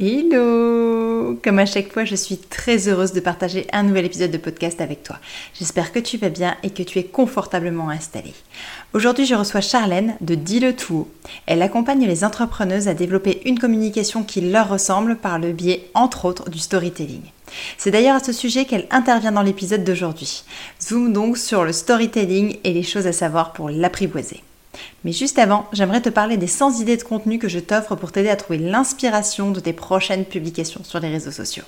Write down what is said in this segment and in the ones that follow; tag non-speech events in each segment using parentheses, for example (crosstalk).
Hello Comme à chaque fois, je suis très heureuse de partager un nouvel épisode de podcast avec toi. J'espère que tu vas bien et que tu es confortablement installée. Aujourd'hui, je reçois Charlène de Dis-le tout. Elle accompagne les entrepreneuses à développer une communication qui leur ressemble par le biais, entre autres, du storytelling. C'est d'ailleurs à ce sujet qu'elle intervient dans l'épisode d'aujourd'hui. Zoom donc sur le storytelling et les choses à savoir pour l'apprivoiser. Mais juste avant, j'aimerais te parler des 100 idées de contenu que je t'offre pour t'aider à trouver l'inspiration de tes prochaines publications sur les réseaux sociaux.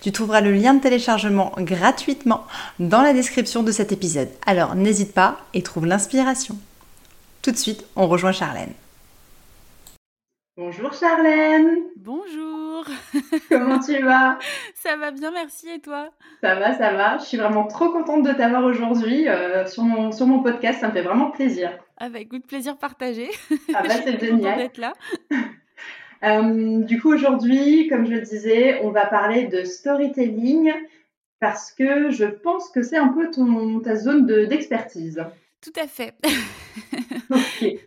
Tu trouveras le lien de téléchargement gratuitement dans la description de cet épisode. Alors n'hésite pas et trouve l'inspiration. Tout de suite, on rejoint Charlène. Bonjour Charlène. Bonjour. (laughs) Comment tu vas? Ça va bien, merci. Et toi? Ça va, ça va. Je suis vraiment trop contente de t'avoir aujourd'hui euh, sur, mon, sur mon podcast. Ça me fait vraiment plaisir. Avec ah bah, plaisir partagé. Ah bah c'est (laughs) génial. d'être là. (laughs) Euh, du coup, aujourd'hui, comme je le disais, on va parler de storytelling parce que je pense que c'est un peu ton, ta zone d'expertise. Tout à fait. (laughs) ok. Oui,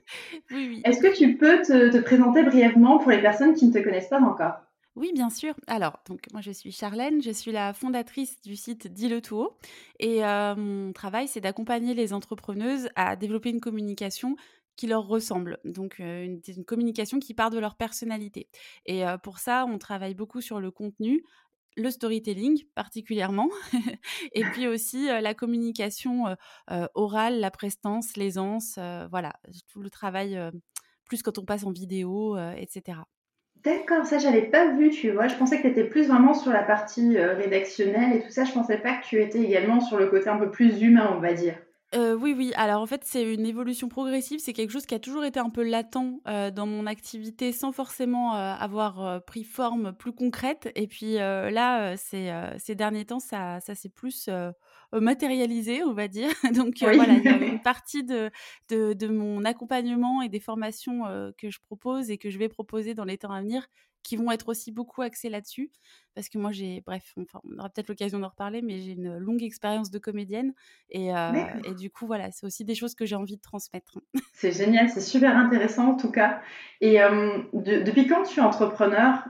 oui. Est-ce que tu peux te, te, présenter brièvement pour les personnes qui ne te connaissent pas encore? Oui, bien sûr. Alors, donc moi je suis Charlène, je suis la fondatrice du site Dis-le tout haut. Et euh, mon travail, c'est d'accompagner les entrepreneuses à développer une communication qui leur ressemble. Donc, euh, une, communication qui part de leur personnalité. Et euh, pour ça, on travaille beaucoup sur le contenu, le storytelling particulièrement, (laughs) et puis aussi la communication orale, la prestance, l'aisance, voilà, tout le travail, plus quand on passe en vidéo, etc. D'accord, ça j'avais pas vu, tu vois. Je pensais que tu étais plus vraiment sur la partie euh, rédactionnelle et tout ça. Je pensais pas que tu étais également sur le côté un peu plus humain, on va dire. Euh, oui, oui. Alors en fait, c'est une évolution progressive. C'est quelque chose qui a toujours été un peu latent euh, dans mon activité sans forcément avoir pris forme plus concrète. Et puis là, ces derniers temps, ça, ça s'est plus matérialisé, on va dire. (laughs) Donc voilà, il y a (laughs) une partie de, de, de, mon accompagnement et des formations que je propose et que je vais proposer dans les temps à venir qui vont être aussi beaucoup axés là-dessus. Parce que moi, j'ai, bref, enfin, on aura peut-être l'occasion d'en reparler, mais j'ai une longue expérience de comédienne. Et, et du coup, voilà, c'est aussi des choses que j'ai envie de transmettre. C'est génial, c'est super intéressant en tout cas. Et depuis quand tu es entrepreneur?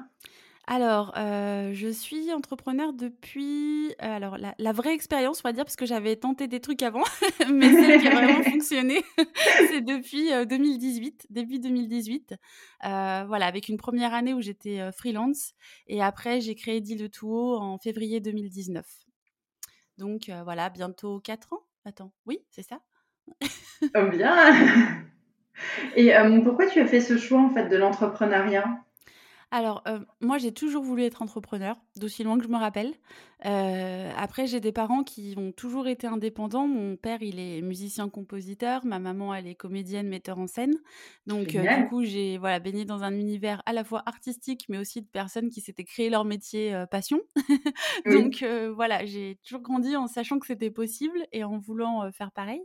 Alors, euh, je suis entrepreneur depuis, euh, alors la, vraie expérience, on va dire, parce que j'avais tenté des trucs avant, (laughs) mais celle qui a vraiment (laughs) fonctionné, (laughs) c'est depuis 2018, euh, début 2018. voilà, avec une première année où j'étais freelance, et après j'ai créé Dit le tout haut en février 2019. Donc voilà, bientôt 4 ans. Attends, oui, c'est ça? oh bien. Et pourquoi tu as fait ce choix en fait de l'entrepreneuriat? Alors, euh, moi, j'ai toujours voulu être entrepreneur, d'aussi loin que je me rappelle. Euh, après, j'ai des parents qui ont toujours été indépendants. Mon père, il est musicien-compositeur. Ma maman, elle est comédienne, metteur en scène. Donc, euh, du coup, j'ai voilà, baigné dans un univers à la fois artistique, mais aussi de personnes qui s'étaient créées leur métier passion. (laughs) Donc, voilà, j'ai toujours grandi en sachant que c'était possible et en voulant faire pareil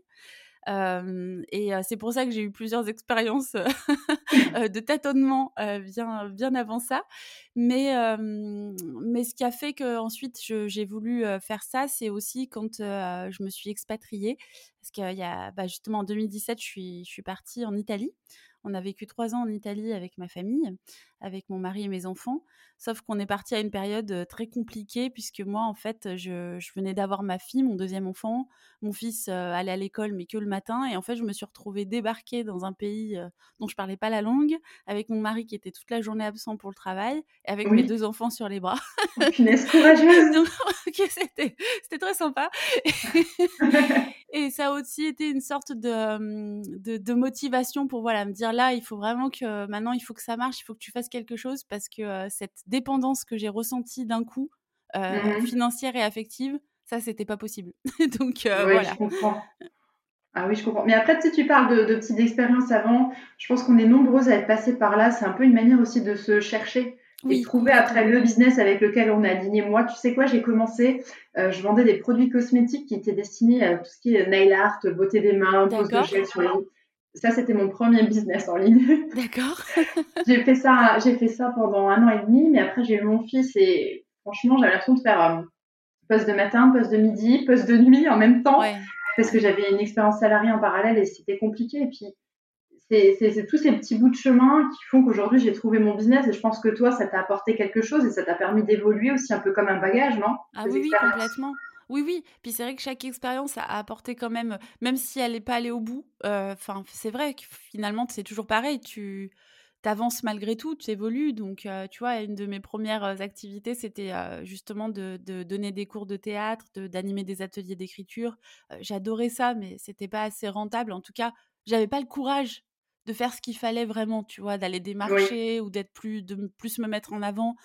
et c'est pour ça que j'ai eu plusieurs expériences (laughs) de tâtonnement bien, bien avant ça. Mais, mais ce qui a fait qu'ensuite j'ai voulu faire ça, c'est aussi quand je me suis expatriée. Parce qu'il y a bah, justement en 2017, je suis, je suis partie en Italie. On a vécu trois ans en Italie avec ma famille, avec mon mari et mes enfants. Sauf qu'on est parti à une période très compliquée puisque moi, en fait, je, venais d'avoir ma fille, mon deuxième enfant. Mon fils allait à l'école, mais que le matin. Et en fait, je me suis retrouvée débarquée dans un pays dont je parlais pas la langue, avec mon mari qui était toute la journée absent pour le travail, et avec mes deux enfants sur les bras. Oh, courageuse. (laughs) (laughs) c'était très sympa. (laughs) et ça a aussi été une sorte de, de, de motivation pour voilà me dire là, il faut vraiment que maintenant, il faut que ça marche, il faut que tu fasses quelque chose parce que cette dépendance que j'ai ressentie d'un coup, mmh financière et affective, ça, c'était pas possible. (laughs) Donc oui, voilà. Je comprends. Ah oui, je comprends. Mais après, tu sais, tu parles de, de petites expériences avant. Je pense qu'on est nombreuses à être passées par là. C'est un peu une manière aussi de se chercher. Et trouver après le business avec lequel on est aligné. Moi, tu sais quoi, j'ai commencé, euh, je vendais des produits cosmétiques qui étaient destinés à tout ce qui est nail art, beauté des mains, pose de gel sur les ça, c'était mon premier business en ligne. (laughs) D'accord. (laughs) j'ai fait ça, j'ai fait ça pendant un an et demi, mais après j'ai eu mon fils et franchement, j'avais l'impression de faire euh, poste de matin, poste de midi, poste de nuit en même temps, parce que j'avais une expérience salariée en parallèle et c'était compliqué. Et puis c'est tous ces petits bouts de chemin qui font qu'aujourd'hui j'ai trouvé mon business et je pense que toi, ça t'a apporté quelque chose et ça t'a permis d'évoluer aussi un peu comme un bagage, non? Ah oui, oui, complètement. Oui, oui. Puis c'est vrai que chaque expérience a apporté quand même, même si elle n'est pas allée au bout. Enfin, c'est vrai que finalement, c'est toujours pareil. Tu avances malgré tout, tu évolues. Donc, tu vois, une de mes premières activités, c'était justement de, donner des cours de théâtre, d'animer des ateliers d'écriture. J'adorais ça, mais c'était pas assez rentable. En tout cas, j'avais pas le courage de faire ce qu'il fallait vraiment, tu vois, d'aller démarcher ou d'être plus, de plus me mettre en avant.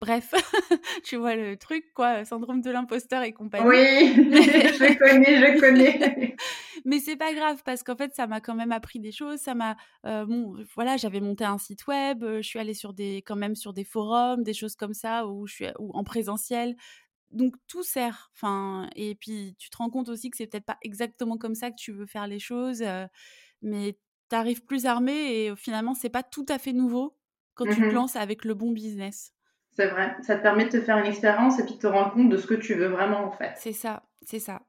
Bref, (laughs) tu vois le truc, quoi, syndrome de l'imposteur et compagnie. Oui, (laughs) je connais, je connais. (laughs) Mais c'est pas grave parce qu'en fait, ça m'a quand même appris des choses. Ça m'a, bon, voilà, j'avais monté un site web. je suis allée sur des, quand même sur des forums, des choses comme ça où je suis, en présentiel. Donc tout sert. Enfin, et puis tu te rends compte aussi que c'est peut-être pas exactement comme ça que tu veux faire les choses, mais tu arrives plus armé et finalement c'est pas tout à fait nouveau quand tu te mmh lances avec le bon business. C'est vrai. Ça te permet de te faire une expérience et puis de te rendre compte de ce que tu veux vraiment en fait. C'est ça, c'est ça.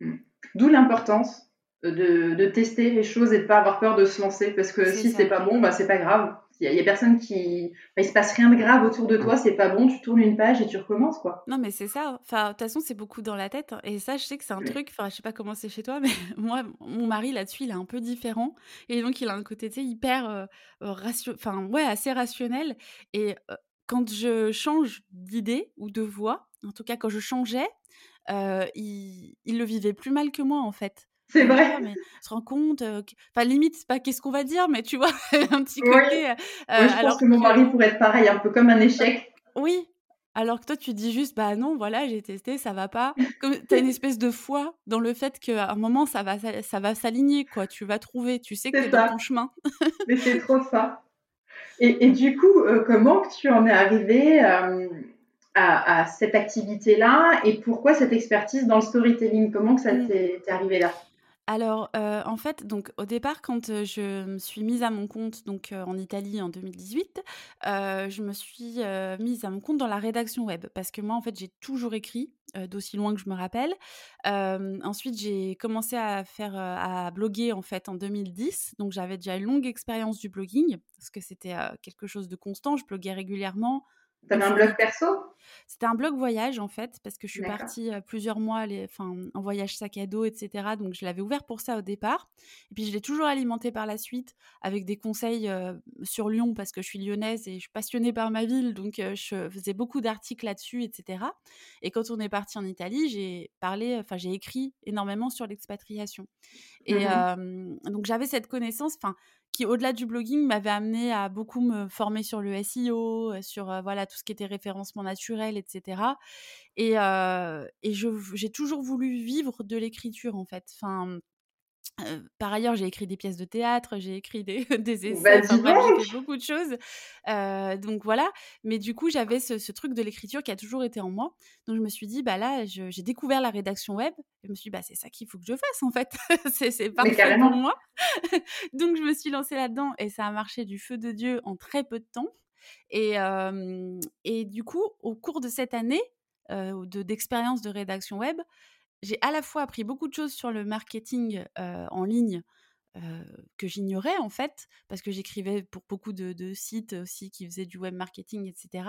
Mmh. D'où l'importance de, de, tester les choses et de pas avoir peur de se lancer parce que si c'est pas bon, bah c'est pas grave. Il y, a personne qui. Bah, il se passe rien de grave autour de toi, c'est pas bon, tu tournes une page et tu recommences, quoi. Non, mais c'est ça. Enfin, de toute façon, c'est beaucoup dans la tête. Hein. Et ça, je sais que c'est un truc. Enfin, je sais pas comment c'est chez toi, mais (laughs) moi, mon mari, là-dessus, il est un peu différent. Et donc, il a un côté, tu sais, hyper. Euh, enfin, ouais, assez rationnel. Et euh, quand je change d'idée ou de voix, en tout cas, quand je changeais, euh, il, il le vivait plus mal que moi, en fait. C'est vrai. mais se rend compte, enfin limite, c'est pas qu'est-ce qu'on va dire, mais tu vois, (laughs) un petit côté. Oui. je pense que mon mari pourrait être pareil, un peu comme un échec. Oui. Alors que toi, tu dis juste, bah non, voilà, j'ai testé, ça va pas. Tu as une (laughs) espèce de foi dans le fait qu'à un moment, ça va, ça va s'aligner, quoi. Tu vas trouver, tu sais que c'est dans ton chemin. mais c'est trop ça. Et, et du coup, comment que tu en es arrivé à, à, cette activité-là et pourquoi cette expertise dans le storytelling? Comment que ça mmh. t'est arrivé là? Alors, en fait, donc au départ, quand, je me suis mise à mon compte, donc, en Italie en 2018, je me suis, mise à mon compte dans la rédaction web. Parce que moi, en fait, j'ai toujours écrit, d'aussi loin que je me rappelle. ensuite, j'ai commencé à faire, à bloguer, en fait, en 2010. Donc j'avais déjà une longue expérience du blogging, parce que c'était, quelque chose de constant. Je bloguais régulièrement. T'avais un blog perso? C'était un blog voyage en fait, parce que je suis partie plusieurs mois les, en voyage sac à dos, etc. Donc je l'avais ouvert pour ça au départ. Et puis je l'ai toujours alimenté par la suite avec des conseils sur Lyon, parce que je suis lyonnaise et je suis passionnée par ma ville. Donc je faisais beaucoup d'articles là-dessus, etc. Et quand on est parti en Italie, j'ai parlé, enfin j'ai écrit énormément sur l'expatriation. Et mmh donc j'avais cette connaissance, enfin qui, au-delà du blogging, m'avait amené à beaucoup me former sur le SEO, euh, sur euh, voilà tout ce qui était référencement naturel, etc. Et, euh, j'ai toujours voulu vivre de l'écriture, en fait. Enfin, par ailleurs, j'ai écrit des pièces de théâtre, j'ai écrit des, (laughs) des essais, j'ai fait beaucoup de choses. donc voilà. Mais du coup, j'avais ce, truc de l'écriture qui a toujours été en moi. Donc je me suis dit, bah là, j'ai découvert la rédaction web. Je me suis dit, bah c'est ça qu'il faut que je fasse en fait. (laughs) c'est parfait pour moi. (laughs) donc je me suis lancée là-dedans et ça a marché du feu de Dieu en très peu de temps. Et, et du coup, au cours de cette année d'expérience de rédaction web, j'ai à la fois appris beaucoup de choses sur le marketing en ligne que j'ignorais en fait, parce que j'écrivais pour beaucoup de, sites aussi qui faisaient du web marketing, etc.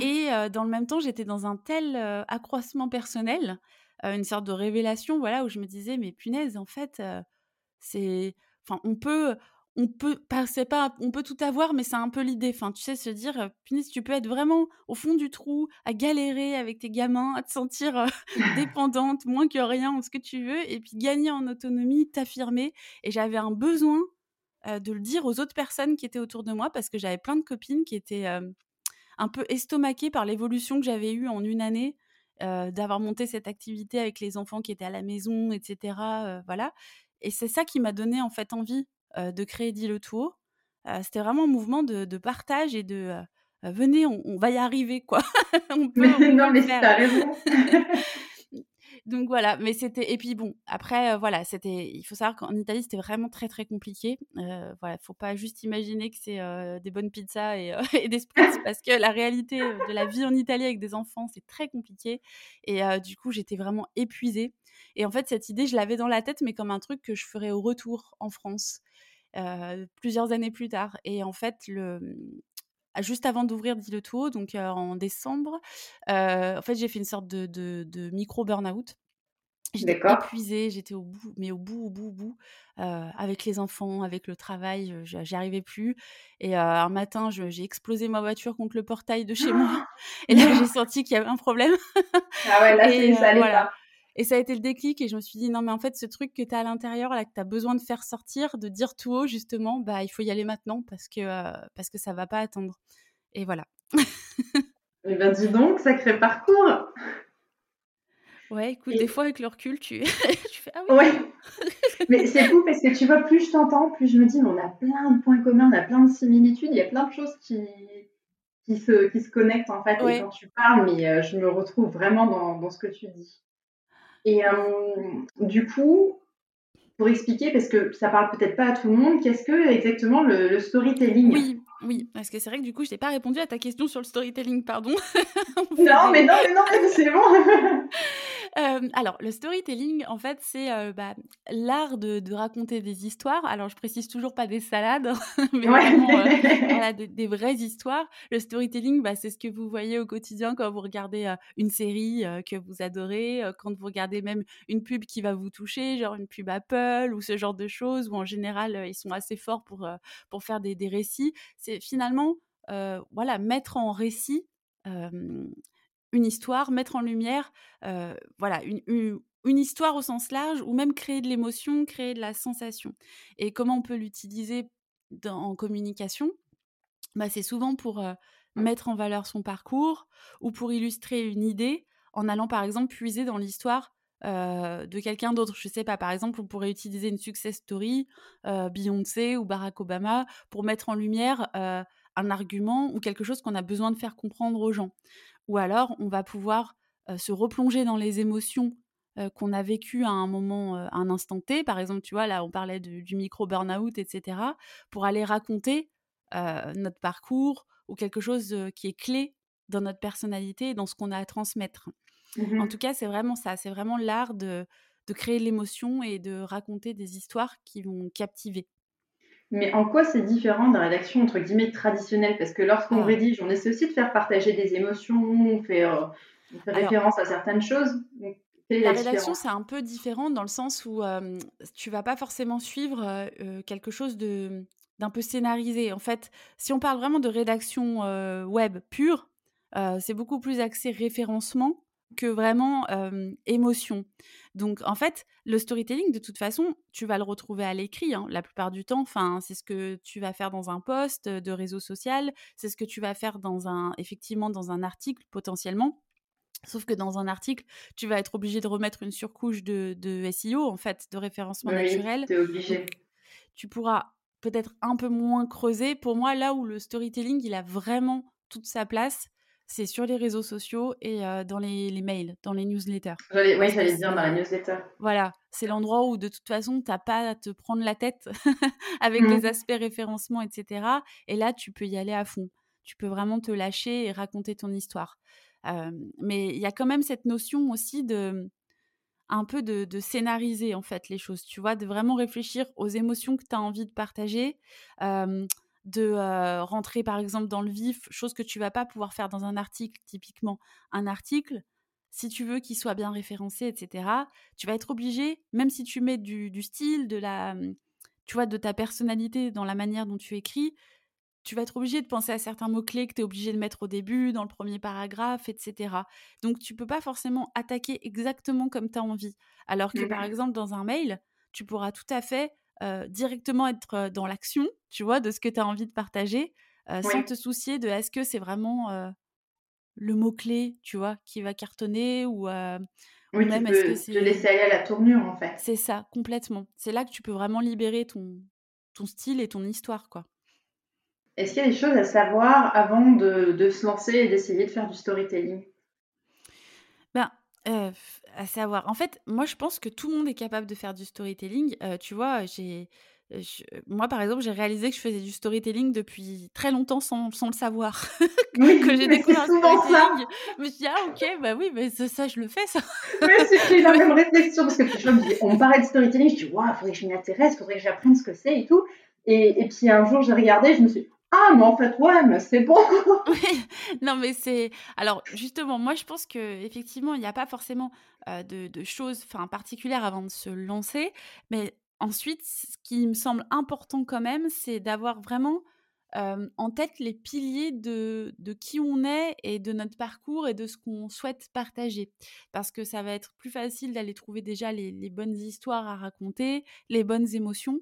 Et mmh dans le même temps, j'étais dans un tel accroissement personnel, une sorte de révélation, voilà, où je me disais, mais punaise, en fait, c'est, enfin, on peut, on peut c'est pas on peut tout avoir mais c'est un peu l'idée. Enfin tu sais se dire punaise tu peux être vraiment au fond du trou à galérer avec tes gamins à te sentir (laughs) (laughs) dépendante moins que rien ce que tu veux et puis gagner en autonomie t'affirmer. Et j'avais un besoin de le dire aux autres personnes qui étaient autour de moi parce que j'avais plein de copines qui étaient un peu estomaquées par l'évolution que j'avais eue en une année d'avoir monté cette activité avec les enfants qui étaient à la maison etc voilà. Et c'est ça qui m'a donné en fait envie de créer Dit le Tour. C'était vraiment un mouvement de, partage et de, venez, on, va y arriver, quoi. (laughs) on peut, (laughs) non, mais t'as raison. (laughs) Donc voilà, mais c'était et puis bon, après voilà, c'était il faut savoir qu'en Italie, c'était vraiment très très compliqué. Euh, voilà, faut pas juste imaginer que c'est des bonnes pizzas et, (laughs) et des spritz parce que la réalité de la vie en Italie avec des enfants, c'est très compliqué et du coup, j'étais vraiment épuisée. Et en fait, cette idée, je l'avais dans la tête mais comme un truc que je ferais au retour en France. plusieurs années plus tard. Et en fait, le, juste avant d'ouvrir Dit le Tout, donc en décembre, en fait, j'ai fait une sorte de, de, micro burn-out. J'étais épuisée, j'étais au bout, mais au bout, au bout, au bout, avec les enfants, avec le travail, j'y arrivais plus. Et un matin, j'ai explosé ma voiture contre le portail de chez moi. (gasps) Et là, j'ai senti qu'il y avait un problème. ah ouais, là, (laughs) c'est ça voilà. Et ça a été le déclic et je me suis dit non mais en fait ce truc que tu as à l'intérieur là que tu as besoin de faire sortir, de dire tout haut justement, bah il faut y aller maintenant parce que euh, parce que ça va pas attendre. Et voilà. eh bien dis donc, sacré parcours. Ouais, écoute, des fois avec le recul, tu, (laughs) tu fais ah oui. Ouais. mais c'est fou parce que tu vois, plus je t'entends, plus je me dis, mais on a plein de points communs, on a plein de similitudes, il y a plein de choses qui, qui, se, qui se connectent en fait. Et quand tu parles, mais euh, je me retrouve vraiment dans, dans ce que tu dis. Et euh, du coup, pour expliquer, parce que ça parle peut-être pas à tout le monde, qu'est-ce que exactement le, storytelling? Oui, oui, parce que c'est vrai que du coup, je n'ai pas répondu à ta question sur le storytelling, pardon. (laughs) non, mais non, mais non, mais c'est bon. (laughs) Euh, alors, le storytelling, en fait, c'est euh, bah, l'art de, raconter des histoires. Alors, je précise toujours pas des salades, (laughs) mais vraiment (laughs) voilà, des, vraies histoires. Le storytelling, bah, c'est ce que vous voyez au quotidien quand vous regardez une série que vous adorez, quand vous regardez même une pub qui va vous toucher, genre une pub Apple ou ce genre de choses, où en général, ils sont assez forts pour, pour faire des, des récits. C'est finalement, voilà, mettre en récit une histoire, mettre en lumière, voilà, une, une, histoire au sens large, ou même créer de l'émotion, créer de la sensation. Et comment on peut l'utiliser en communication? Bah, C'est souvent pour mettre en valeur son parcours ou pour illustrer une idée en allant par exemple puiser dans l'histoire de quelqu'un d'autre. Je sais pas, par exemple, on pourrait utiliser une success story, Beyoncé ou Barack Obama, pour mettre en lumière un argument ou quelque chose qu'on a besoin de faire comprendre aux gens. Ou alors, on va pouvoir se replonger dans les émotions qu'on a vécues à un moment, à un instant T. Par exemple, tu vois, là, on parlait du micro burn-out, etc. Pour aller raconter notre parcours ou quelque chose qui est clé dans notre personnalité et dans ce qu'on a à transmettre. En mmh tout cas, c'est vraiment ça. C'est vraiment l'art de, de créer l'émotion et de raconter des histoires qui vont captiver. Mais en quoi c'est différent de la rédaction entre guillemets traditionnelle? Parce que lorsqu'on ah. rédige, on essaie aussi de faire partager des émotions, on fait, euh, référence à certaines choses. la, rédaction, c'est un peu différent dans le sens où euh, tu vas pas forcément suivre euh, quelque chose de d'un peu scénarisé. En fait, si on parle vraiment de rédaction web pure, c'est beaucoup plus axé référencement que vraiment émotion. Donc en fait, le storytelling, de toute façon, tu vas le retrouver à l'écrit hein, la plupart du temps. Enfin, c'est ce que tu vas faire dans un post de réseau social, c'est ce que tu vas faire dans un, effectivement, dans un article potentiellement. Sauf que dans un article, tu vas être obligé de remettre une surcouche de, de SEO, en fait, de référencement oui, naturel. Es obligé. tu pourras peut-être un peu moins creuser. Pour moi, là où le storytelling, il a vraiment toute sa place, c'est sur les réseaux sociaux et dans les, mails, dans les newsletters. Oui, j'allais dire dans la newsletter. Voilà, c'est l'endroit où de toute façon, tu n'as pas à te prendre la tête (laughs) avec les mmh. aspects référencement, etc. Et là, tu peux y aller à fond. Tu peux vraiment te lâcher et raconter ton histoire. mais il y a quand même cette notion aussi de un peu de, de, scénariser en fait les choses, tu vois, de vraiment réfléchir aux émotions que tu as envie de partager de rentrer par exemple dans le vif, chose que tu vas pas pouvoir faire dans un article, typiquement un article, si tu veux qu'il soit bien référencé, etc., tu vas être obligé, même si tu mets du, style, de la, mmh, tu vois, de ta personnalité dans la manière dont tu écris, tu vas être obligé de penser à certains mots-clés que tu es obligé de mettre au début, dans le premier paragraphe, etc. Donc tu peux pas forcément attaquer exactement comme tu as envie. Alors que par mmh exemple dans un mail, tu pourras tout à fait directement être dans l'action, tu vois, de ce que tu as envie de partager, sans te soucier de est-ce que c'est vraiment le mot-clé, tu vois, qui va cartonner ou, oui, même est-ce que c'est. Te laisser aller à la tournure, en fait. C'est ça, complètement. C'est là que tu peux vraiment libérer ton, ton style et ton histoire, quoi. Est-ce qu'il y a des choses à savoir avant de, se lancer et d'essayer de faire du storytelling? Ben, à savoir, en fait, moi je pense que tout le monde est capable de faire du storytelling. tu vois, j'ai moi, par exemple, j'ai réalisé que je faisais du storytelling depuis très longtemps sans, sans le savoir. (laughs) Oui, que j'ai découvert le storytelling. Je me suis dit, ah ok, bah oui, mais ça, je le fais, ça. Oui, c'est la (laughs) même réflexion parce que me dis, on me parlait de storytelling, je dis, waouh, faudrait que je m'y intéresse, faudrait que j'apprenne ce que c'est et tout. Et, et, puis un jour, j'ai regardé, je me suis dit, ah, mais en fait, ouais, mais c'est bon. (laughs) non, mais c'est. Alors, justement, moi, je pense qu'effectivement, il n'y a pas forcément de, de, choses particulières avant de se lancer. Mais Ensuite, ce qui me semble important quand même, c'est d'avoir vraiment en tête les piliers de, de, qui on est et de notre parcours et de ce qu'on souhaite partager. Parce que ça va être plus facile d'aller trouver déjà les, bonnes histoires à raconter, les bonnes émotions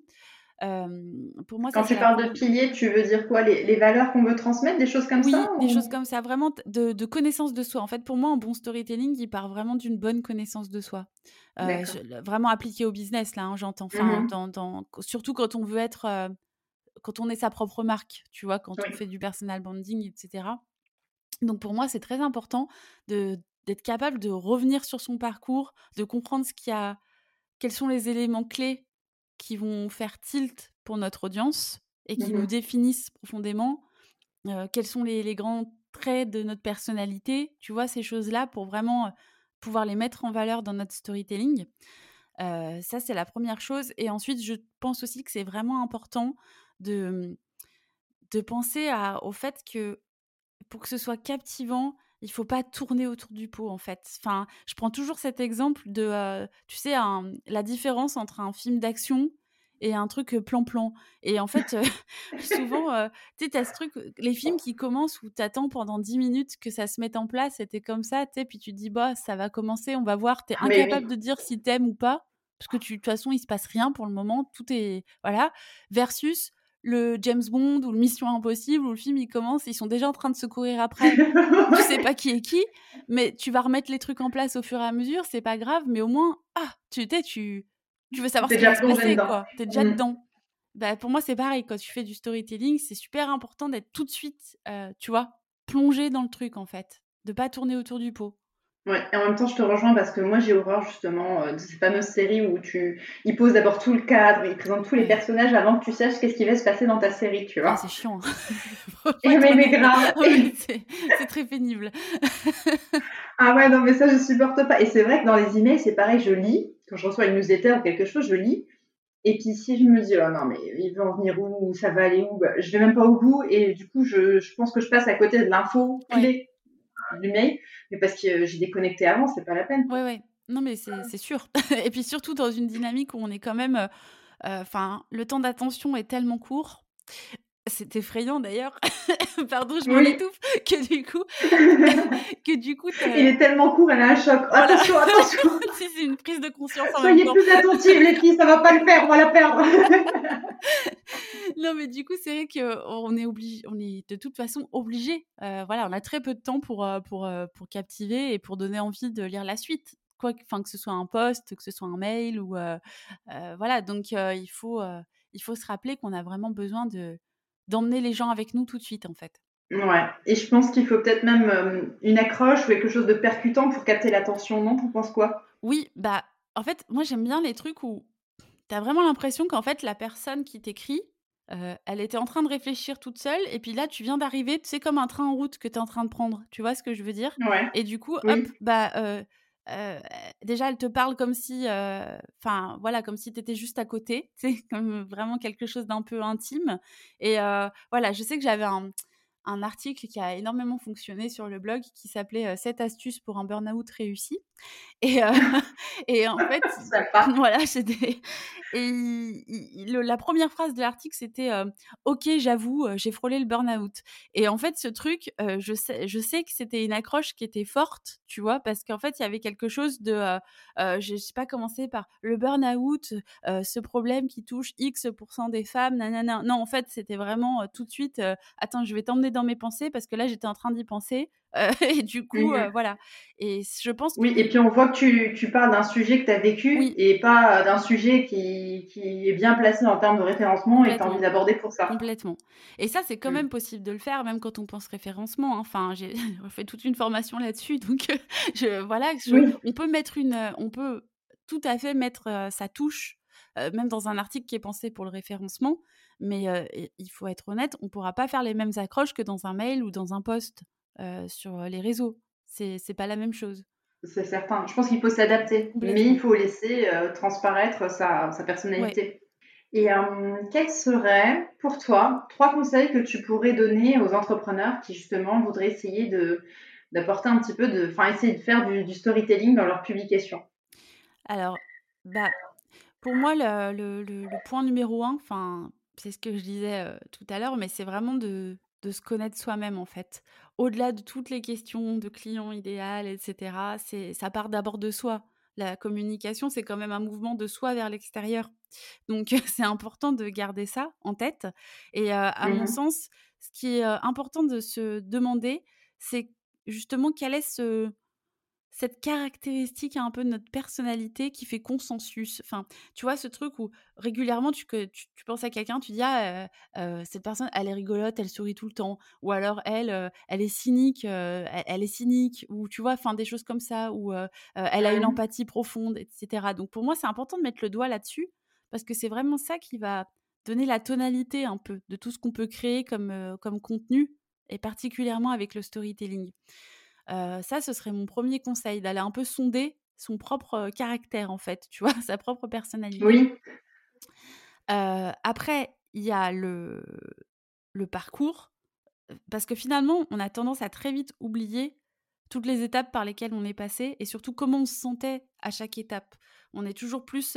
pour moi, Quand tu parles de piliers, tu veux dire quoi? Les, les, valeurs qu'on veut transmettre, des choses comme ça Oui, des choses comme ça, vraiment de, de, connaissance de soi. En fait, pour moi, un bon storytelling, il part vraiment d'une bonne connaissance de soi. Euh, vraiment appliqué au business, là, hein, j'entends. Enfin, mmh dans, surtout quand on veut être, euh, quand on est sa propre marque, tu vois, quand on fait du personal branding, etc. Donc pour moi, c'est très important de d'être capable de revenir sur son parcours, de comprendre ce qu'il y a, quels sont les éléments clés qui vont faire tilt pour notre audience et qui nous mmh définissent profondément. quels sont les, grands traits de notre personnalité, tu vois, ces choses-là, pour vraiment pouvoir les mettre en valeur dans notre storytelling. ça, c'est la première chose. Et ensuite, je pense aussi que c'est vraiment important de, de penser à, au fait que pour que ce soit captivant, il faut pas tourner autour du pot en fait. Enfin, je prends toujours cet exemple de, tu sais, la différence entre un film d'action et un truc plan-plan. Et en fait, (laughs) (laughs) souvent, tu sais, as ce truc, les films qui commencent où tu attends pendant 10 minutes que ça se mette en place, c'était comme ça, tu sais, puis tu te dis, bah, ça va commencer, on va voir, tu es incapable de dire si t'aimes ou pas, parce que de toute façon, il se passe rien pour le moment, tout est. Voilà. Versus le James Bond ou le Mission Impossible où le film il commence, ils sont déjà en train de se courir après. (laughs) tu sais pas qui est qui, mais tu vas remettre les trucs en place au fur et à mesure, c'est pas grave, mais au moins ah, tu sais tu tu veux savoir ce qui va se passer quoi. T'es déjà mmh. dedans. Bah, pour moi c'est pareil quand tu fais du storytelling, c'est super important d'être tout de suite euh, tu vois, plongé dans le truc en fait, de pas tourner autour du pot. Ouais, et en même temps, je te rejoins parce que moi, j'ai horreur justement euh, de ces fameuses séries où tu, ils posent d'abord tout le cadre, ils présentent tous les personnages avant que tu saches qu'est-ce qui va se passer dans ta série, tu vois. Ah, c'est chiant. Hein. (laughs) et mais, mais grave. (laughs) c'est très pénible. (laughs) ah ouais, non, mais ça, je supporte pas. Et c'est vrai que dans les emails, c'est pareil, je lis. Quand je reçois une newsletter ou quelque chose, je lis. Et puis si je me dis, oh non, mais il veut en venir où, ça va aller où, bah, je vais même pas au bout. Et du coup, je, je pense que je passe à côté de l'info clé mail, mais parce que j'ai déconnecté avant, c'est pas la peine. Ouais, ouais. Non, mais c'est sûr. (laughs) Et puis surtout dans une dynamique où on est quand même. Euh, euh, enfin, le temps d'attention est tellement court. C'est effrayant d'ailleurs. (laughs) Pardon, je m'en étouffe. Que du coup, (laughs) que du coup, il est tellement court, elle a un choc. Attention, attention. c'est une prise de conscience. En Soyez plus attentive, les filles, ça va pas le faire, on va la perdre. Non, mais du coup, c'est vrai qu'on est obligé, on est de toute façon obligé. Euh, voilà, on a très peu de temps pour euh, pour euh, pour captiver et pour donner envie de lire la suite. Quoi, enfin que ce soit un post, que ce soit un mail ou voilà. Donc il faut il faut se rappeler qu'on a vraiment besoin de d'emmener les gens avec nous tout de suite, en fait. Ouais, et je pense qu'il faut peut-être même une accroche ou quelque chose de percutant pour capter l'attention, non? T'en penses quoi? Oui, bah, en fait, moi j'aime bien les trucs où tu as vraiment l'impression qu'en fait, la personne qui t'écrit, euh, elle était en train de réfléchir toute seule, et puis là, tu viens d'arriver, sais, comme un train en route que tu es en train de prendre, tu vois ce que je veux dire? Ouais. Et du coup, hop, bah, euh, déjà, elle te parle comme si, enfin, voilà, comme si tu étais juste à côté, (laughs) c'est comme vraiment quelque chose d'un peu intime. Et voilà, je sais que j'avais un, un article qui a énormément fonctionné sur le blog qui s'appelait 7 astuces pour un burn-out réussi. Et, (laughs) et en fait, (laughs) (laughs) voilà, c'était. Et la première phrase de l'article, c'était Ok, j'avoue, j'ai frôlé le burn-out. Et en fait, ce truc, je, sais, je sais que c'était une accroche qui était forte, tu vois, parce qu'en fait, il y avait quelque chose de. je sais pas commencer par le burn-out, ce problème qui touche X% des femmes, nanana. Non, en fait, c'était vraiment tout de suite Attends, je vais t'emmener dans mes pensées parce que là, j'étais en train d'y penser. (laughs) et du coup, mmh voilà. Et je pense. Oui, et puis on voit que tu, tu parles d'un sujet que tu as vécu et pas d'un sujet qui, qui, est bien placé en termes de référencement et tu as envie d'aborder pour ça. Complètement. Et ça, c'est quand mmh. même possible de le faire, même quand on pense référencement. Hein. Enfin, j'ai (laughs) fait toute une formation là-dessus, donc (laughs) je, voilà, on peut mettre une, on peut tout à fait mettre sa touche, même dans un article qui est pensé pour le référencement. Mais il faut être honnête, on ne pourra pas faire les mêmes accroches que dans un mail ou dans un post sur les réseaux. C'est n'est pas la même chose. C'est certain. Je pense qu'il faut s'adapter, mais il faut laisser transparaître sa, personnalité. Et quels seraient, pour toi, trois conseils que tu pourrais donner aux entrepreneurs qui, justement, voudraient essayer de d'apporter un petit peu de... Enfin, essayer de faire du, du storytelling dans leur publication Alors, bah, pour moi, le, le, point numéro un, enfin, c'est ce que je disais tout à l'heure, mais c'est vraiment de, de se connaître soi-même en fait. Au-delà de toutes les questions de client idéal, etc., c'est, ça part d'abord de soi. La communication, c'est quand même un mouvement de soi vers l'extérieur. Donc, (laughs) c'est important de garder ça en tête. Et à mon mmh sens, ce qui est important de se demander, c'est justement quel est ce, cette caractéristique un peu de notre personnalité qui fait consensus. Enfin, tu vois, ce truc où régulièrement tu, que, tu, penses à quelqu'un, tu dis Ah, cette personne, elle est rigolote, elle sourit tout le temps. Ou alors, elle, elle est cynique, elle, est cynique. Ou tu vois, enfin, des choses comme ça, où elle a une empathie profonde, etc. Donc, pour moi, c'est important de mettre le doigt là-dessus parce que c'est vraiment ça qui va donner la tonalité un peu de tout ce qu'on peut créer comme, comme contenu et particulièrement avec le storytelling ça, ce serait mon premier conseil, d'aller un peu sonder son propre caractère, en fait, tu vois, (laughs) sa propre personnalité. Oui. après, il y a le, le parcours, parce que finalement, on a tendance à très vite oublier toutes les étapes par lesquelles on est passé et surtout comment on se sentait à chaque étape. On est toujours plus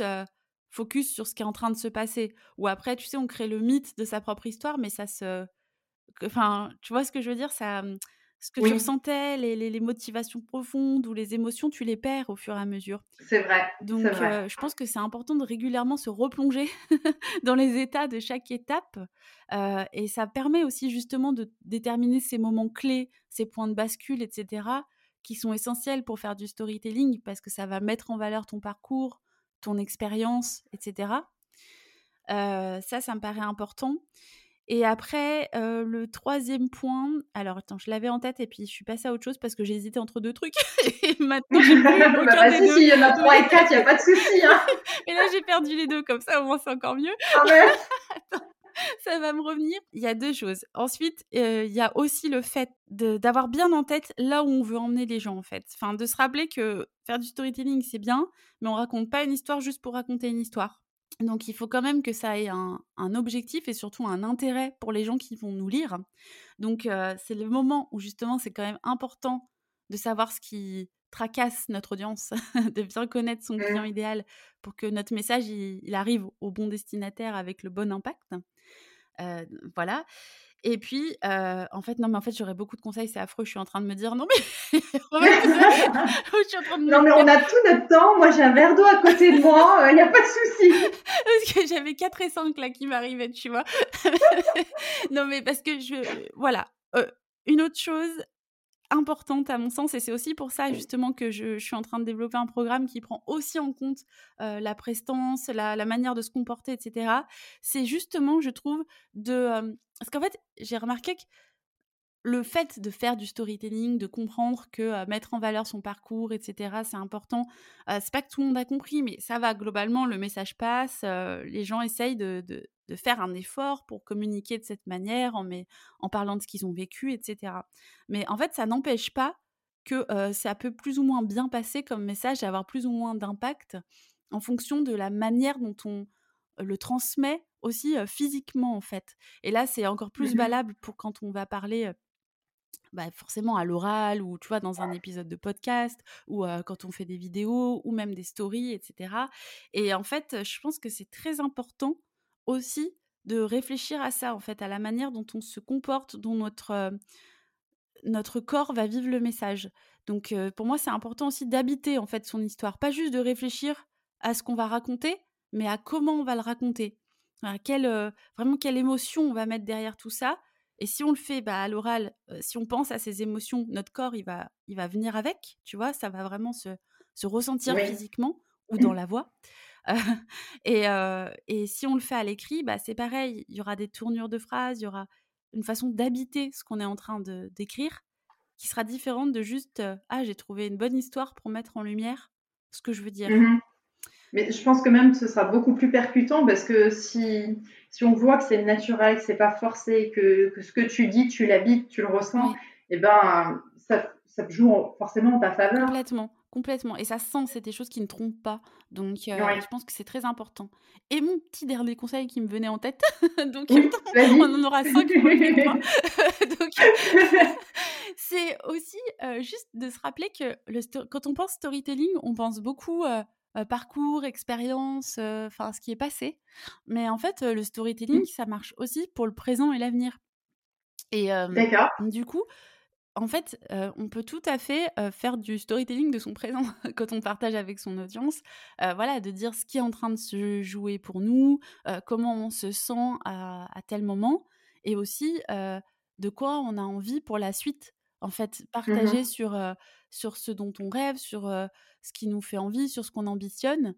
focus sur ce qui est en train de se passer. Ou après, tu sais, on crée le mythe de sa propre histoire, mais ça se... Enfin, tu vois ce que je veux dire? Ça, mmh, ce que tu ressentais, les, les, motivations profondes ou les émotions, tu les perds au fur et à mesure. C'est vrai. Donc, vrai. je pense que c'est important de régulièrement se replonger (laughs) dans les états de chaque étape. et ça permet aussi justement de déterminer ces moments clés, ces points de bascule, etc., qui sont essentiels pour faire du storytelling parce que ça va mettre en valeur ton parcours, ton expérience, etc. ça, ça me paraît important. Et après, le troisième point, alors attends, je l'avais en tête et puis je suis passée à autre chose parce que j'ai hésité entre deux trucs. (laughs) et maintenant, j'ai (laughs) bah, pas de souci, il y en a trois et quatre, il n'y a pas de souci. Hein. (laughs) et là, j'ai perdu les deux, comme ça, au moins, c'est encore mieux. Ah ouais attends, ça va me revenir. Il y a deux choses. Ensuite, il y a aussi le fait d'avoir bien en tête là où on veut emmener les gens, en fait. Enfin, de se rappeler que faire du storytelling, c'est bien, mais on raconte pas une histoire juste pour raconter une histoire. Donc il faut quand même que ça ait un, objectif et surtout un intérêt pour les gens qui vont nous lire. Donc c'est le moment où justement c'est quand même important de savoir ce qui tracasse notre audience, (laughs) de bien connaître son client mmh. idéal pour que notre message il, arrive au bon destinataire avec le bon impact. voilà. Et puis, en fait, non, mais en fait, j'aurais beaucoup de conseils, c'est affreux. Je suis en train de me dire, non, mais. (laughs) (laughs) je suis en train de non, mais on a tout notre temps. Moi, j'ai un verre d'eau à côté de moi. Il n'y a pas de souci. (laughs) parce que j'avais 4 et 5 là qui m'arrivaient, tu vois. non, mais parce que je. Voilà. une autre chose, importante à mon sens et c'est aussi pour ça justement que je, suis en train de développer un programme qui prend aussi en compte la prestance, la, manière de se comporter, etc. C'est justement, je trouve, de... parce qu'en fait, j'ai remarqué que le fait de faire du storytelling, de comprendre que mettre en valeur son parcours, etc., c'est important. c'est pas que tout le monde a compris, mais ça va globalement, le message passe, les gens essayent de, de, faire un effort pour communiquer de cette manière, en, en parlant de ce qu'ils ont vécu, etc. Mais en fait, ça n'empêche pas que ça peut plus ou moins bien passer comme message et avoir plus ou moins d'impact en fonction de la manière dont on le transmet aussi physiquement en fait. Et là, c'est encore plus mmh valable pour quand on va parler bah, forcément à l'oral ou tu vois dans un épisode de podcast ou quand on fait des vidéos ou même des stories, etc. Et en fait, je pense que c'est très important aussi de réfléchir à ça, en fait, à la manière dont on se comporte, dont notre, notre corps va vivre le message. Donc pour moi, c'est important aussi d'habiter en fait son histoire, pas juste de réfléchir à ce qu'on va raconter, mais à comment on va le raconter. À quelle, vraiment quelle émotion on va mettre derrière tout ça Et si on le fait bah, à l'oral, si on pense à ses émotions, notre corps, il va, il va venir avec, tu vois, ça va vraiment se, se ressentir physiquement ou dans la voix. (laughs) et, et, si on le fait à l'écrit, bah, c'est pareil, il y aura des tournures de phrases, il y aura une façon d'habiter ce qu'on est en train de d'écrire qui sera différente de juste ah j'ai trouvé une bonne histoire pour mettre en lumière ce que je veux dire. Mmh Mais je pense que même ce sera beaucoup plus percutant parce que si, si on voit que c'est naturel, que c'est pas forcé, que, que, ce que tu dis, tu l'habites, tu le ressens, et eh ben ça, ça joue forcément en ta faveur. Complètement. Complètement. Et ça sent, c'est des choses qui ne trompent pas. Donc, je pense que c'est très important. Et mon petit dernier conseil qui me venait en tête, (laughs) donc on en aura cinq (laughs) (laughs) donc, c'est aussi juste de se rappeler que le quand on pense storytelling, on pense beaucoup parcours, expérience, enfin ce qui est passé. Mais en fait, le storytelling, mmh. ça marche aussi pour le présent et l'avenir. Et du coup, en fait, on peut tout à fait faire du storytelling de son présent (laughs) quand on partage avec son audience. voilà, de dire ce qui est en train de se jouer pour nous, comment on se sent à, tel moment, et aussi de quoi on a envie pour la suite. En fait, mmh partager sur, sur ce dont on rêve, sur ce qui nous fait envie, sur ce qu'on ambitionne.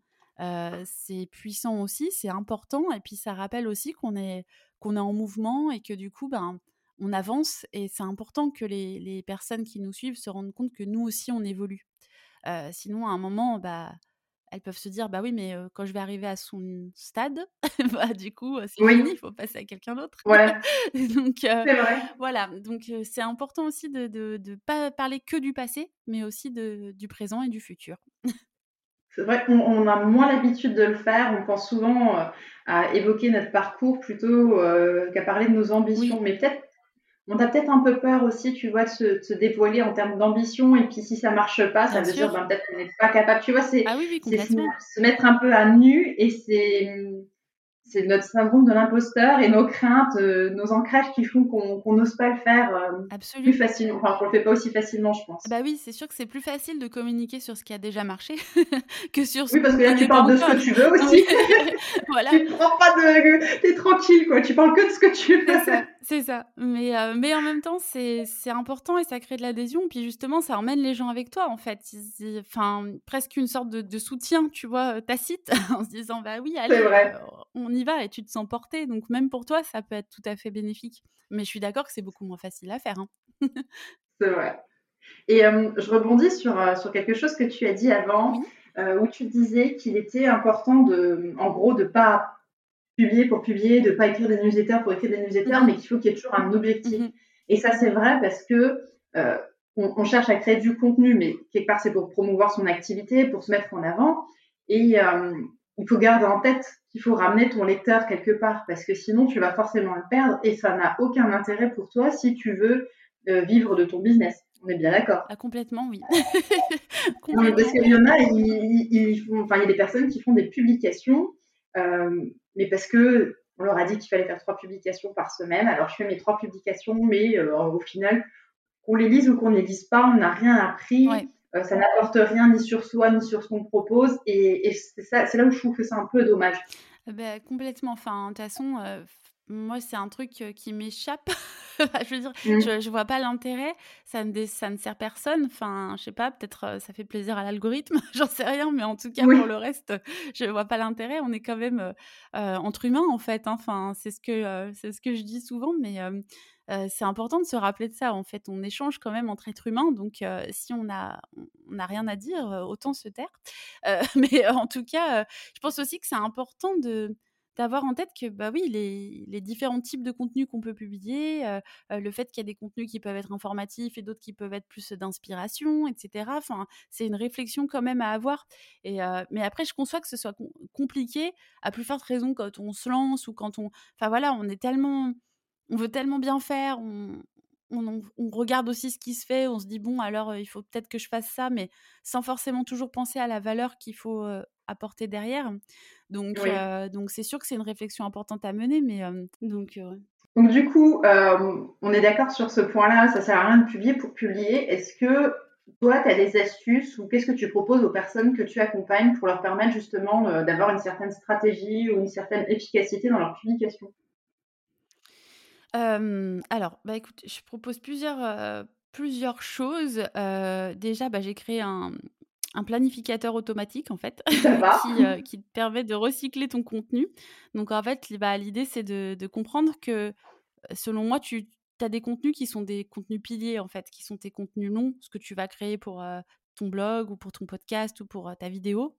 c'est puissant aussi, c'est important, et puis ça rappelle aussi qu'on est, qu'on est en mouvement et que du coup, ben, on avance et c'est important que les, personnes qui nous suivent se rendent compte que nous aussi on évolue. sinon, à un moment, bah, elles peuvent se dire bah oui, mais quand je vais arriver à son stade, (laughs) bah du coup c'est fini, il faut passer à quelqu'un d'autre. (laughs) donc voilà, donc c'est important aussi de ne pas parler que du passé, mais aussi de, du présent et du futur. C'est vrai qu'on a moins l'habitude de le faire. On pense souvent à évoquer notre parcours plutôt qu'à parler de nos ambitions. Mais peut-être on a peut-être un peu peur aussi, tu vois, de se, dévoiler en termes d'ambition. Et puis, si ça marche pas, ça veut dire ben, peut-être qu'on n'est pas capable. Tu vois, c'est ah se, mettre un peu à nu et c'est c'est notre syndrome de l'imposteur et nos craintes, euh, nos ancrages qui font qu'on n'ose pas le faire euh, plus facilement. Enfin, qu'on le fait pas aussi facilement, je pense. Bah oui, c'est sûr que c'est plus facile de communiquer sur ce qui a déjà marché (laughs) que sur ce Oui, parce que là, tu parles de ce que tu veux aussi. (laughs) (laughs) voilà. Tu prends pas de. T'es tranquille, quoi. Tu parles que de ce que tu veux. C'est ça. Mais, euh, mais en même temps, c'est important et ça crée de l'adhésion. Puis justement, ça emmène les gens avec toi, en fait. Enfin, presque une sorte de, de soutien, tu vois, tacite, en se disant, bah oui, allez, on y va et tu te sens porté. Donc même pour toi, ça peut être tout à fait bénéfique. Mais je suis d'accord que c'est beaucoup moins facile à faire. Hein. (laughs) c'est vrai. Et je rebondis sur, sur quelque chose que tu as dit avant, où tu disais qu'il était important de, en gros, de pas publier pour publier, de pas écrire des newsletters pour écrire des newsletters, mmh mais qu'il faut qu'il y ait toujours un objectif. Mmh et ça, c'est vrai parce que on, cherche à créer du contenu, mais quelque part, c'est pour promouvoir son activité, pour se mettre en avant. Et il faut garder en tête qu'il faut ramener ton lecteur quelque part parce que sinon tu vas forcément le perdre et ça n'a aucun intérêt pour toi si tu veux euh, vivre de ton business. On est bien d'accord. Ah, complètement, oui. (laughs) parce qu'il y en a, il, enfin, il y a des personnes qui font des publications, euh, mais parce que on leur a dit qu'il fallait faire trois publications par semaine. Alors je fais mes trois publications, mais euh, au final, qu'on les lise ou qu'on ne les lise pas, on n'a rien appris. Euh, ça n'apporte rien ni sur soi ni sur ce qu'on propose. Et, c'est là où je trouve que c'est un peu dommage. Euh, bah, complètement. Enfin, de toute façon, euh, moi, c'est un truc qui m'échappe. (laughs) je veux dire, mmh. je, je vois pas l'intérêt. Ça ne, ça ne sert personne. Enfin, je sais pas, peut-être ça fait plaisir à l'algorithme. (laughs) J'en sais rien. Mais en tout cas, pour le reste, je vois pas l'intérêt. On est quand même entre humains, en fait. Hein. Enfin, c'est ce, que c'est ce que je dis souvent. Mais c'est important de se rappeler de ça. En fait, on échange quand même entre êtres humains, donc si on n'a on a rien à dire, autant se taire. (laughs) mais en tout cas, je pense aussi que c'est important de d'avoir en tête que bah oui les, les différents types de contenus qu'on peut publier le fait qu'il y a des contenus qui peuvent être informatifs et d'autres qui peuvent être plus d'inspiration etc enfin c'est une réflexion quand même à avoir. Et mais après je conçois que ce soit compliqué à plus forte raison quand on se lance ou quand on enfin voilà on est tellement on veut tellement bien faire, on, regarde aussi ce qui se fait, on se dit bon alors il faut peut-être que je fasse ça, mais sans forcément toujours penser à la valeur qu'il faut apporter derrière. Donc donc c'est sûr que c'est une réflexion importante à mener, mais donc donc du coup, on est d'accord sur ce point-là, ça sert à rien de publier pour publier. Est-ce que toi, tu as des astuces ou qu'est-ce que tu proposes aux personnes que tu accompagnes pour leur permettre justement d'avoir une certaine stratégie ou une certaine efficacité dans leur publication? Alors, bah, écoute, je propose plusieurs, plusieurs choses. déjà, bah, j'ai créé un un planificateur automatique en fait (laughs) qui, qui, te permet de recycler ton contenu. Donc en fait, bah, l'idée c'est de, de, comprendre que selon moi, tu as des contenus qui sont des contenus piliers en fait, qui sont tes contenus longs, ce que tu vas créer pour ton blog ou pour ton podcast ou pour ta vidéo,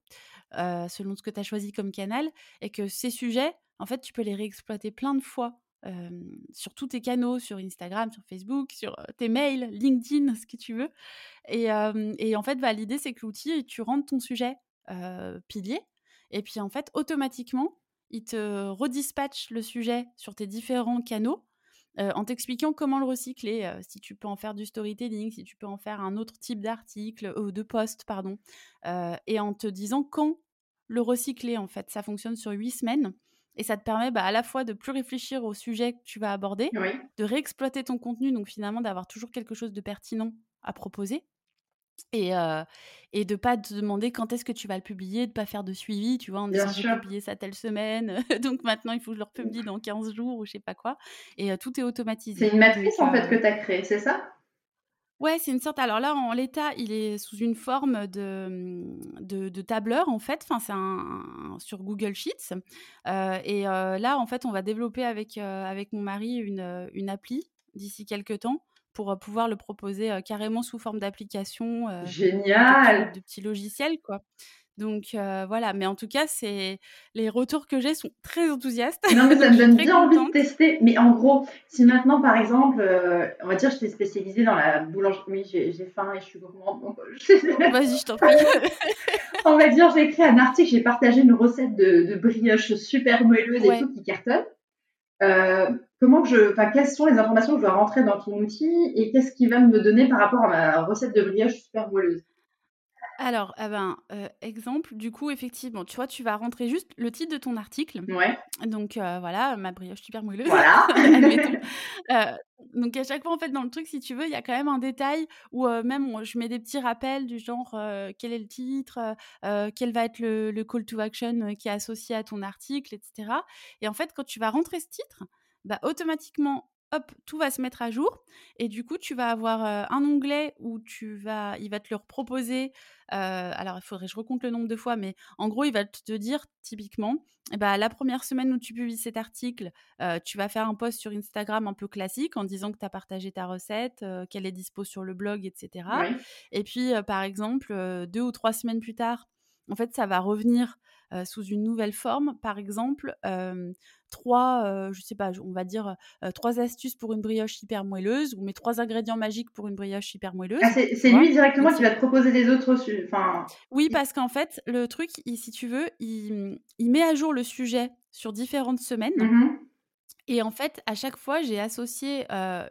selon ce que tu as choisi comme canal, et que ces sujets, en fait, tu peux les réexploiter plein de fois sur tous tes canaux, sur Instagram, sur Facebook, sur tes mails, LinkedIn, ce que tu veux. Et, et en fait, bah, l'idée, c'est que l'outil, tu rentres ton sujet pilier, et puis en fait, automatiquement, il te redispatche le sujet sur tes différents canaux en t'expliquant comment le recycler, si tu peux en faire du storytelling, si tu peux en faire un autre type d'article, ou de post, pardon, et en te disant quand le recycler, en fait. Ça fonctionne sur huit semaines. Et ça te permet bah, à la fois de plus réfléchir au sujet que tu vas aborder, de réexploiter ton contenu, donc finalement d'avoir toujours quelque chose de pertinent à proposer. Et, euh, et de pas te demander quand est-ce que tu vas le publier, de pas faire de suivi, tu vois, en disant j'ai publié ça telle semaine, (laughs) donc maintenant il faut que je le republie dans 15 jours ou je sais pas quoi. Et tout est automatisé. C'est une matrice en fait que tu as créée, c'est ça? Ouais, c'est une sorte. Alors là, en l'état, il est sous une forme de, mmh, de, tableur, en fait. Enfin, c'est un, sur Google Sheets. Euh, et euh, là, en fait, on va développer avec, euh, avec mon mari une, une appli d'ici quelques temps pour pouvoir le proposer carrément sous forme d'application. Génial! De, de, petits logiciels, quoi. Donc voilà, mais en tout cas, c'est les retours que j'ai sont très enthousiastes. Non, mais (laughs) ça me donne bien envie de tester. Mais en gros, si maintenant, par exemple, on va dire, je t'ai spécialisée dans la boulangerie, oui, j'ai faim et je suis gourmande. (laughs) Vas-y, je t'en prie. (laughs) on va dire, j'ai écrit un article, j'ai partagé une recette de, brioche super moelleuse et tout qui cartonne. comment je, enfin, quelles sont les informations que je dois rentrer dans ton outil et qu'est-ce qui va me donner par rapport à ma recette de brioche super moelleuse? Alors, ah ben, exemple, du coup, effectivement, tu vois, tu vas rentrer juste le titre de ton article. Ouais. Donc, voilà, ma brioche super moelleuse. Voilà. (laughs) (laughs) donc, à chaque fois, en fait, dans le truc, si tu veux, il y a quand même un détail où même je mets des petits rappels du genre quel est le titre, quel va être le, le, call to action qui est associé à ton article, etc. Et en fait, quand tu vas rentrer ce titre, bah, automatiquement, hop, tout va se mettre à jour. Et du coup, tu vas avoir un onglet où tu vas, il va te le proposer. alors, il faudrait que je recompte le nombre de fois, mais en gros, il va te dire typiquement, eh ben, la première semaine où tu publies cet article, tu vas faire un post sur Instagram un peu classique en disant que tu as partagé ta recette, qu'elle est dispo sur le blog, etc. Et puis, par exemple, deux ou trois semaines plus tard, en fait, ça va revenir sous une nouvelle forme. Par exemple, trois, je sais pas, on va dire trois astuces pour une brioche hyper moelleuse ou mes trois ingrédients magiques pour une brioche hyper moelleuse. Ah, c'est lui directement qui va te proposer des autres. Enfin... Oui, parce qu'en fait, le truc, si tu veux, il, met à jour le sujet sur différentes semaines. Mmh Et en fait, à chaque fois, j'ai associé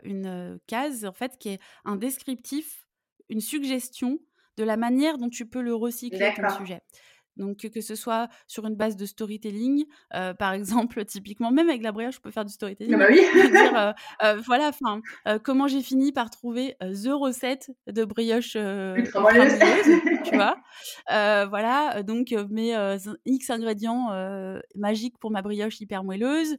une case en fait qui est un descriptif, une suggestion de la manière dont tu peux le recycler ton sujet. Donc que ce soit sur une base de storytelling, euh, par (laughs) exemple, typiquement, même avec la brioche, je peux faire du storytelling. Ah bah oui. dire, (laughs) euh, voilà, enfin, comment j'ai fini par trouver the recette de brioche tu (laughs) vois? voilà, donc mes X ingrédients magiques pour ma brioche hyper moelleuse,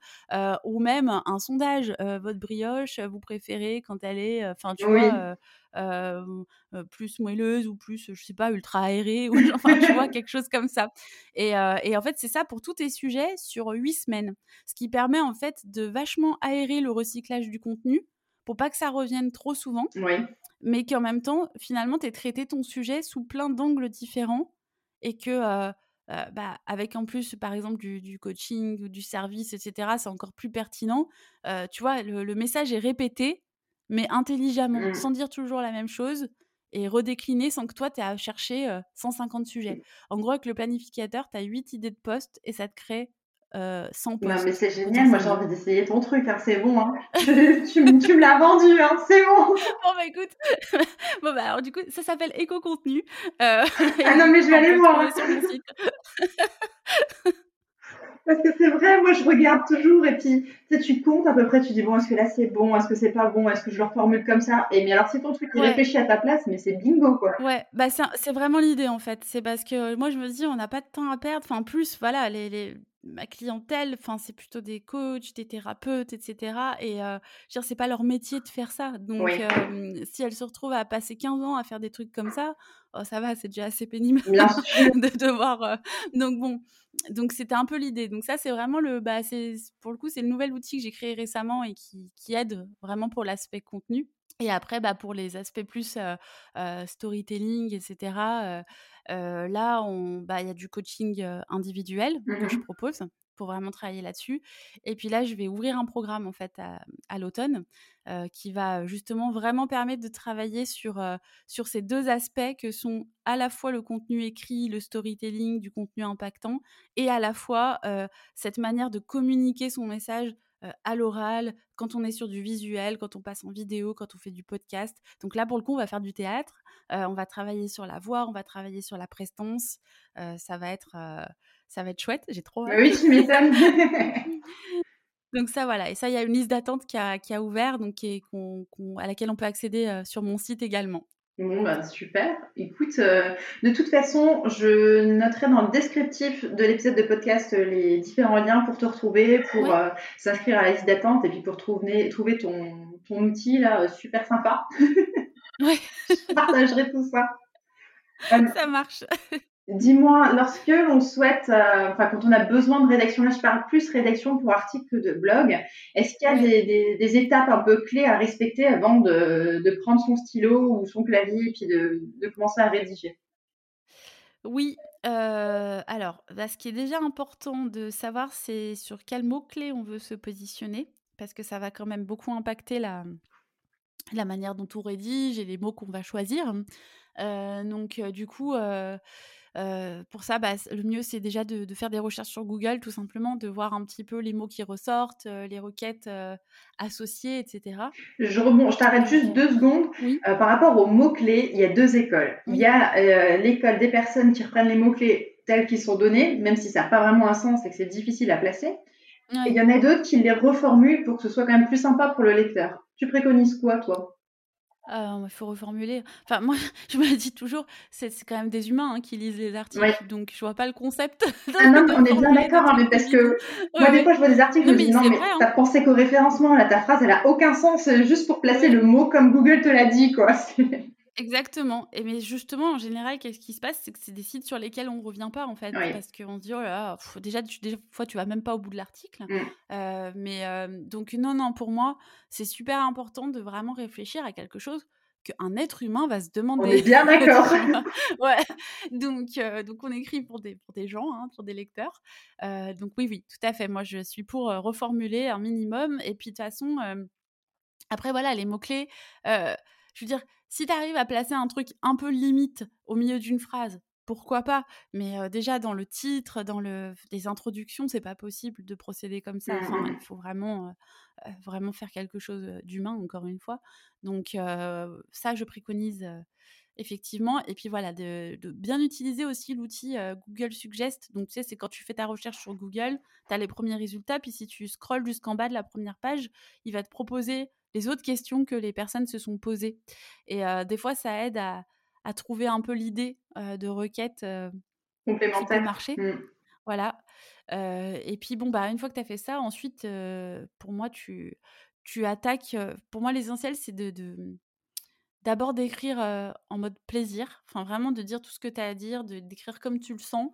ou même un sondage, votre brioche, vous préférez quand elle est, enfin, tu vois plus moelleuse ou plus, je sais pas, ultra aérée, ou enfin, tu vois, (laughs) quelque chose comme ça. Et, et en fait, c'est ça pour tous tes sujets sur huit semaines. Ce qui permet en fait de vachement aérer le recyclage du contenu pour pas que ça revienne trop souvent. Mais qu'en même temps, finalement, tu traité ton sujet sous plein d'angles différents et que. bah, avec en plus, par exemple, du, coaching ou du service, etc., c'est encore plus pertinent. tu vois, le, message est répété mais intelligemment, mmh. sans dire toujours la même chose et redécliner sans que toi, tu aies à chercher 150 sujets. Mmh. En gros, avec le planificateur, tu as 8 idées de postes et ça te crée 100 postes. Non, mais c'est génial, moi j'ai envie d'essayer ton truc, hein, c'est bon. Hein. (laughs) tu, me l'as vendu, hein, c'est bon. (laughs) bon, bah écoute, (laughs) bon, bah alors du coup, ça s'appelle éco-contenu. Euh, ah non, mais je vais aller voir. Sur le site. Parce que c'est vrai, moi je regarde toujours et puis tu, sais, tu comptes à peu près, tu dis bon, est-ce que là c'est bon, est-ce que c'est pas bon, est-ce que je le reformule comme ça? Et mais alors c'est ton truc qui réfléchit à ta place, mais c'est bingo quoi. Ouais, bah c'est vraiment l'idée en fait. C'est parce que moi je me dis on n'a pas de temps à perdre. Enfin, plus, voilà, les, ma clientèle, enfin, c'est plutôt des coachs, des thérapeutes, etc. Et euh, je veux dire, c'est pas leur métier de faire ça. Donc, si elles se retrouvent à passer 15 ans à faire des trucs comme ça, oh, ça va, c'est déjà assez pénible (laughs) de devoir. Donc, bon, donc c'était un peu l'idée. Donc, ça, c'est vraiment le. Bah, pour le coup, c'est le nouvel outil que j'ai créé récemment et qui, qui aide vraiment pour l'aspect contenu. Et après, bah, pour les aspects plus storytelling, etc., là, bah, il y a du coaching individuel que je mmh propose pour vraiment travailler là-dessus. Et puis là, je vais ouvrir un programme en fait à, l'automne qui va justement vraiment permettre de travailler sur, sur ces deux aspects que sont à la fois le contenu écrit, le storytelling, du contenu impactant, et à la fois cette manière de communiquer son message à l'oral, quand on est sur du visuel, quand on passe en vidéo, quand on fait du podcast. Donc là, pour le coup, on va faire du théâtre, on va travailler sur la voix, on va travailler sur la prestance. ça va être, ça va être chouette. J'ai trop. Hâte. Oui, tu m'étonnes. (laughs) donc ça, voilà. Et ça, il y a une liste d'attente qui a, qui a ouvert, donc à laquelle on peut accéder sur mon site également. Bon, bah, super. Écoute, euh, de toute façon, je noterai dans le descriptif de l'épisode de podcast euh, les différents liens pour te retrouver, pour euh, s'inscrire à la liste d'attente et puis pour trouver, trouver ton, ton outil là, super sympa. Oui. (laughs) je partagerai tout ça. ça marche. Dis-moi, lorsque l'on souhaite, euh, enfin quand on a besoin de rédaction, là je parle plus rédaction pour articles de blog, est-ce qu'il y a des, étapes un peu clés à respecter avant de, prendre son stylo ou son clavier et puis de, commencer à rédiger? Oui, euh, alors bah, ce qui est déjà important de savoir, c'est sur quel mot-clé on veut se positionner, parce que ça va quand même beaucoup impacter la, la manière dont on rédige et les mots qu'on va choisir. Euh, donc du coup pour ça, bah, le mieux, c'est déjà de, faire des recherches sur Google, tout simplement, de voir un petit peu les mots qui ressortent, les requêtes associées, etc. Je, je t'arrête juste deux secondes. par rapport aux mots-clés, il y a deux écoles. Il y a l'école des personnes qui reprennent les mots-clés tels qu'ils sont donnés, même si ça n'a pas vraiment un sens et que c'est difficile à placer. Et il y en a d'autres qui les reformulent pour que ce soit quand même plus sympa pour le lecteur. Tu préconises quoi, toi? Il faut reformuler. Enfin, moi, (laughs) je me dis toujours, c'est quand même des humains hein, qui lisent les articles, donc je vois pas le concept. (laughs) ah non, on est bien d'accord, hein, mais parce que (laughs) moi, des fois, je vois des articles, je me dis non, mais hein. t'as pensé qu'au référencement, là, ta phrase, elle a aucun sens, juste pour placer le mot comme Google te l'a dit, quoi. Exactement. Et mais justement, en général, qu'est-ce qui se passe? C'est que c'est des sites sur lesquels on ne revient pas, en fait. Parce qu'on se dit, oh là, déjà, tu, des fois, tu vas même pas au bout de l'article. Mm. Euh, mais euh, donc, non, non, pour moi, c'est super important de vraiment réfléchir à quelque chose qu'un être humain va se demander. On est bien (laughs) d'accord. (laughs) ouais. Donc, euh, donc, on écrit pour des, pour des gens, hein, pour des lecteurs. donc, oui, oui, tout à fait. Moi, je suis pour reformuler un minimum. Et puis, de toute façon, après, voilà, les mots-clés. je veux dire, si tu arrives à placer un truc un peu limite au milieu d'une phrase, pourquoi pas Mais déjà dans le titre, dans le, les introductions, c'est pas possible de procéder comme ça. Enfin, il mmh. faut vraiment, vraiment faire quelque chose d'humain, encore une fois. Donc ça, je préconise effectivement. Et puis voilà, de, bien utiliser aussi l'outil Google Suggest. Donc tu sais, c'est quand tu fais ta recherche sur Google, tu as les premiers résultats, puis si tu scrolles jusqu'en bas de la première page, il va te proposer les autres questions que les personnes se sont posées. Et des fois, ça aide à, trouver un peu l'idée de requête complémentaire qui peut marcher. Mmh. Voilà. et puis, bon, bah, une fois que tu as fait ça, ensuite, pour moi, tu, tu attaques. pour moi, l'essentiel, c'est de, d'abord d'écrire en mode plaisir, enfin vraiment de dire tout ce que tu as à dire, de, d'écrire comme tu le sens.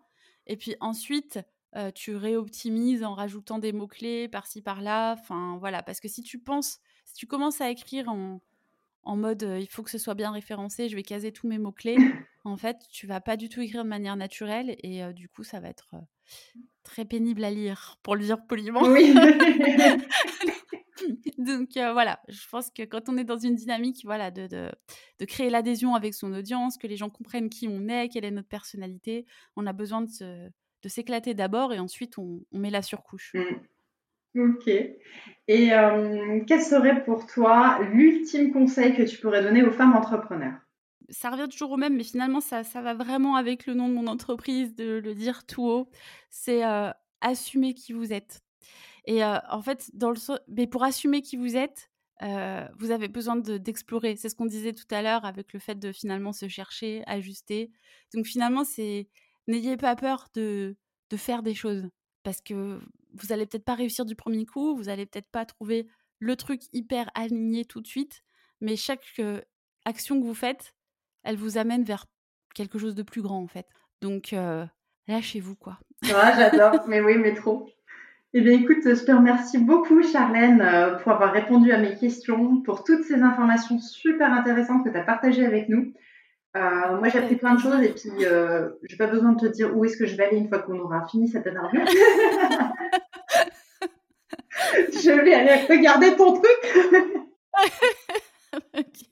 Et puis ensuite, tu réoptimises en rajoutant des mots-clés par-ci par-là. Enfin voilà, parce que si tu penses si tu commences à écrire en, en mode il faut que ce soit bien référencé, je vais caser tous mes mots-clés, (coughs) en fait, tu vas pas du tout écrire de manière naturelle et du coup, ça va être très pénible à lire, pour le dire poliment. Oui. (laughs) Donc voilà, je pense que quand on est dans une dynamique voilà, de, de, de créer l'adhésion avec son audience, que les gens comprennent qui on est, quelle est notre personnalité, on a besoin de, de s'éclater d'abord et ensuite on, on, met la surcouche. Mmh. Ok. Et euh, quel serait pour toi l'ultime conseil que tu pourrais donner aux femmes entrepreneurs? Ça revient toujours au même, mais finalement, ça, ça va vraiment avec le nom de mon entreprise, de le dire tout haut. C'est euh, assumer qui vous êtes. Et euh, en fait, dans le, mais pour assumer qui vous êtes, vous avez besoin d'explorer. c'est ce qu'on disait tout à l'heure avec le fait de finalement se chercher, ajuster. Donc finalement, c'est n'ayez pas peur de, de faire des choses parce que vous allez peut-être pas réussir du premier coup, vous allez peut-être pas trouver le truc hyper aligné tout de suite, mais chaque action que vous faites, elle vous amène vers quelque chose de plus grand en fait. Donc lâchez-vous quoi. j'adore, (laughs) mais oui, mais trop. Eh bien, écoute, je te remercie beaucoup, Charlène, pour avoir répondu à mes questions, pour toutes ces informations super intéressantes que tu as partagées avec nous. Euh, moi, j'ai appris plein de choses et puis euh, j'ai pas besoin de te dire où est-ce que je vais aller une fois qu'on aura fini cette interview. (laughs) je vais aller regarder ton truc. (laughs)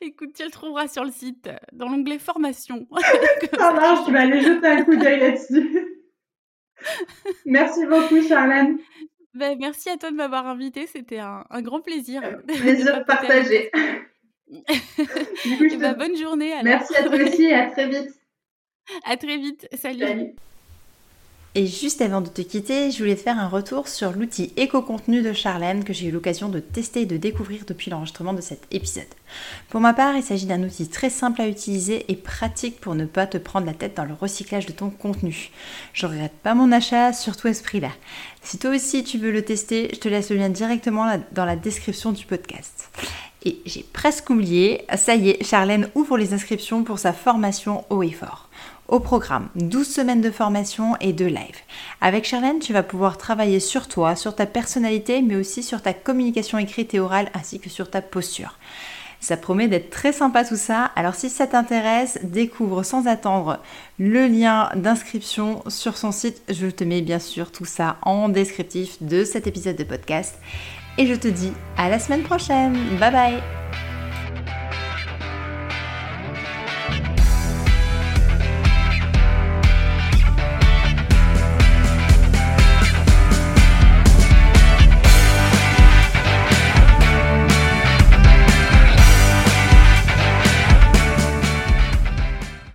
Écoute, tu le trouveras sur le site, dans l'onglet formation. (laughs) Ça marche, je vais aller jeter un coup d'œil là-dessus. Merci beaucoup, Charlène. Ben, merci à toi de m'avoir invité, c'était un, grand plaisir. Euh, plaisir partagé. Eh ben, bonne journée. Merci à toi aussi et à très vite. (laughs) À très vite. Salut. Et juste avant de te quitter, je voulais te faire un retour sur l'outil éco-contenu de Charlène que j'ai eu l'occasion de tester et de découvrir depuis l'enregistrement de cet épisode. Pour ma part, il s'agit d'un outil très simple à utiliser et pratique pour ne pas te prendre la tête dans le recyclage de ton contenu. Je regrette pas mon achat, surtout à ce prix-là. Si toi aussi tu veux le tester, je te laisse le lien directement dans la description du podcast. Et j'ai presque oublié, ça y est, Charlène ouvre les inscriptions pour sa formation haut et fort. Au programme, 12 semaines de formation et de live. Avec Charlène, tu vas pouvoir travailler sur toi, sur ta personnalité, mais aussi sur ta communication écrite et orale, ainsi que sur ta posture. Ça promet d'être très sympa tout ça. Alors si ça t'intéresse, découvre sans attendre le lien d'inscription sur son site. Je te mets bien sûr tout ça en descriptif de cet épisode de podcast et je te dis à la semaine prochaine. Bye bye